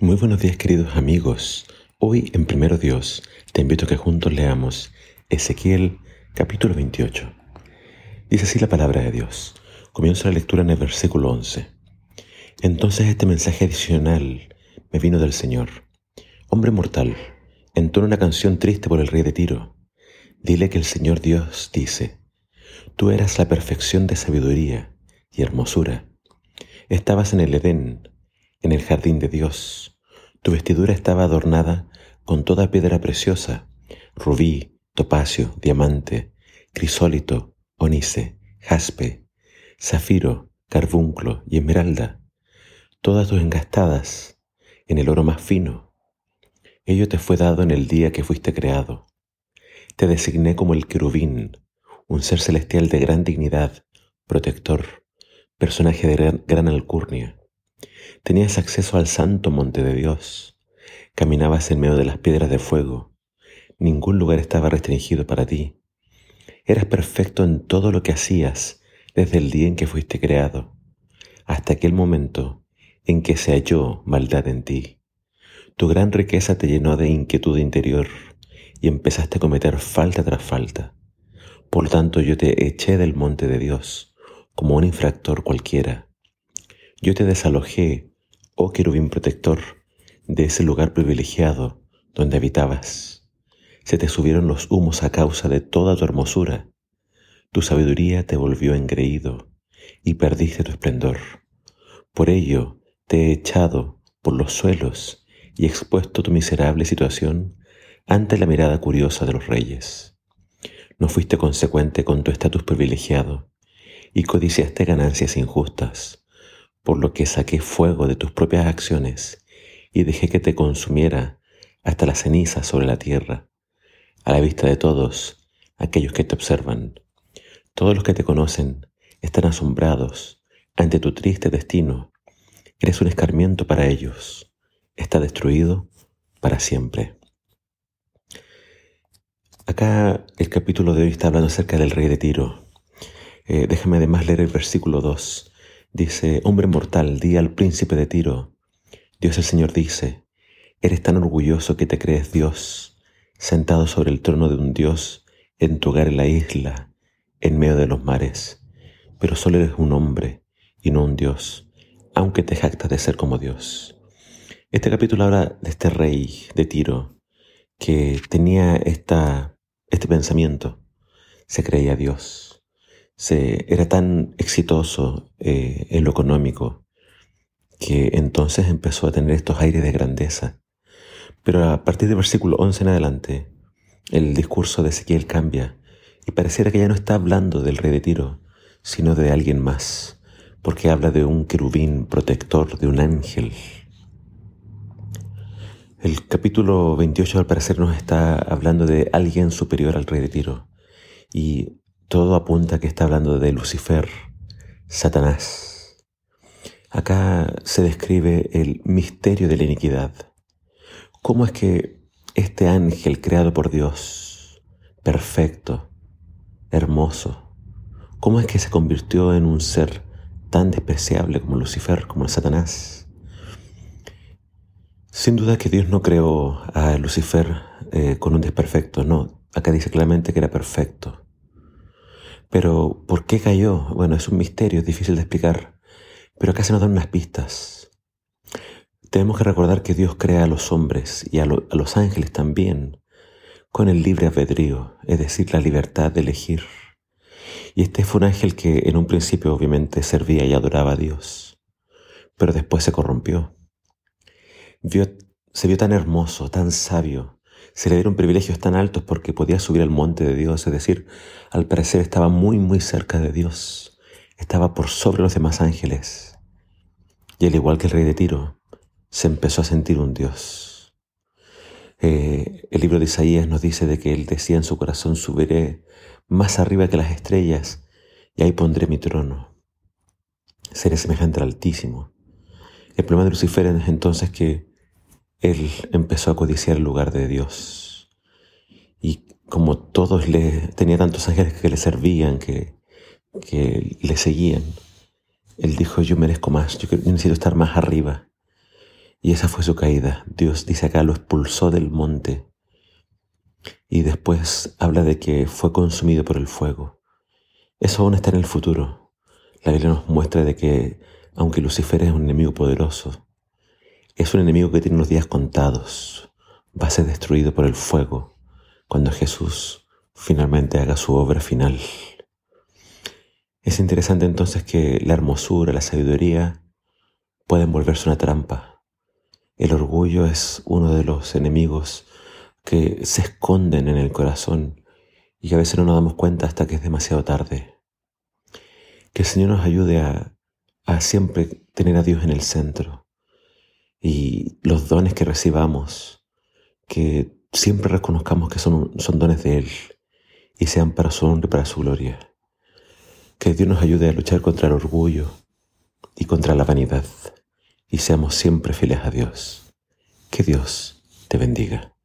Muy buenos días queridos amigos. Hoy en Primero Dios te invito a que juntos leamos Ezequiel capítulo 28. Dice así la palabra de Dios. Comienzo la lectura en el versículo 11. Entonces este mensaje adicional me vino del Señor. Hombre mortal, entona una canción triste por el rey de Tiro. Dile que el Señor Dios dice, Tú eras la perfección de sabiduría y hermosura. Estabas en el Edén en el jardín de Dios. Tu vestidura estaba adornada con toda piedra preciosa, rubí, topacio, diamante, crisólito, onice, jaspe, zafiro, carbunclo y esmeralda, todas tus engastadas en el oro más fino. Ello te fue dado en el día que fuiste creado. Te designé como el querubín, un ser celestial de gran dignidad, protector, personaje de gran, gran alcurnia. Tenías acceso al santo monte de Dios. Caminabas en medio de las piedras de fuego. Ningún lugar estaba restringido para ti. Eras perfecto en todo lo que hacías desde el día en que fuiste creado, hasta aquel momento en que se halló maldad en ti. Tu gran riqueza te llenó de inquietud interior y empezaste a cometer falta tras falta. Por tanto yo te eché del monte de Dios como un infractor cualquiera yo te desalojé, oh querubín protector, de ese lugar privilegiado donde habitabas. Se te subieron los humos a causa de toda tu hermosura. Tu sabiduría te volvió engreído y perdiste tu esplendor. Por ello te he echado por los suelos y expuesto tu miserable situación ante la mirada curiosa de los reyes. No fuiste consecuente con tu estatus privilegiado y codiciaste ganancias injustas por lo que saqué fuego de tus propias acciones y dejé que te consumiera hasta la ceniza sobre la tierra, a la vista de todos aquellos que te observan. Todos los que te conocen están asombrados ante tu triste destino. Eres un escarmiento para ellos. Está destruido para siempre. Acá el capítulo de hoy está hablando acerca del rey de Tiro. Eh, déjame además leer el versículo 2. Dice, hombre mortal, di al príncipe de Tiro. Dios el Señor dice, eres tan orgulloso que te crees Dios, sentado sobre el trono de un Dios en tu hogar en la isla, en medio de los mares. Pero solo eres un hombre y no un Dios, aunque te jactas de ser como Dios. Este capítulo habla de este rey de Tiro que tenía este pensamiento, se creía Dios se, era tan exitoso eh, en lo económico que entonces empezó a tener estos aires de grandeza. Pero a partir del versículo 11 en adelante, el discurso de Ezequiel cambia y pareciera que ya no está hablando del rey de Tiro, sino de alguien más, porque habla de un querubín protector, de un ángel. El capítulo 28 al parecer nos está hablando de alguien superior al rey de Tiro y todo apunta a que está hablando de Lucifer, Satanás. Acá se describe el misterio de la iniquidad. ¿Cómo es que este ángel creado por Dios, perfecto, hermoso, cómo es que se convirtió en un ser tan despreciable como Lucifer, como el Satanás? Sin duda que Dios no creó a Lucifer eh, con un desperfecto, no. Acá dice claramente que era perfecto. Pero, ¿por qué cayó? Bueno, es un misterio, es difícil de explicar. Pero acá se nos dan unas pistas. Tenemos que recordar que Dios crea a los hombres y a, los ángeles también con el libre albedrío, es decir, la libertad de elegir. Y este fue un ángel que en un principio obviamente servía y adoraba a Dios, pero después se corrompió. se vio tan hermoso, tan sabio, se le dieron privilegios tan altos porque podía subir al monte de Dios, es decir, al parecer estaba muy, muy cerca de Dios, estaba por sobre los demás ángeles. Y al igual que el rey de Tiro, se empezó a sentir un Dios. Eh, el libro de Isaías nos dice de que él decía en su corazón, subiré más arriba que las estrellas y ahí pondré mi trono. Seré semejante al Altísimo. El problema de Lucifer es entonces que él empezó a codiciar el lugar de Dios. Y como todos le, tenía tantos ángeles que le servían, que, que le seguían, él dijo, yo merezco más, yo necesito estar más arriba. Y esa fue su caída. Dios dice acá lo expulsó del monte. Y después habla de que fue consumido por el fuego. Eso aún está en el futuro. La Biblia nos muestra de que, aunque Lucifer es un enemigo poderoso, es un enemigo que tiene los días contados. Va a ser destruido por el fuego cuando Jesús finalmente haga su obra final. Es interesante entonces que la hermosura, la sabiduría pueden volverse una trampa. El orgullo es uno de los enemigos que se esconden en el corazón y que a veces no nos damos cuenta hasta que es demasiado tarde. Que el Señor nos ayude a, a siempre tener a Dios en el centro y los dones que recibamos, que siempre reconozcamos que son, son dones de Él y sean para su honra y para su gloria. Que Dios nos ayude a luchar contra el orgullo y contra la vanidad y seamos siempre fieles a Dios. Que Dios te bendiga.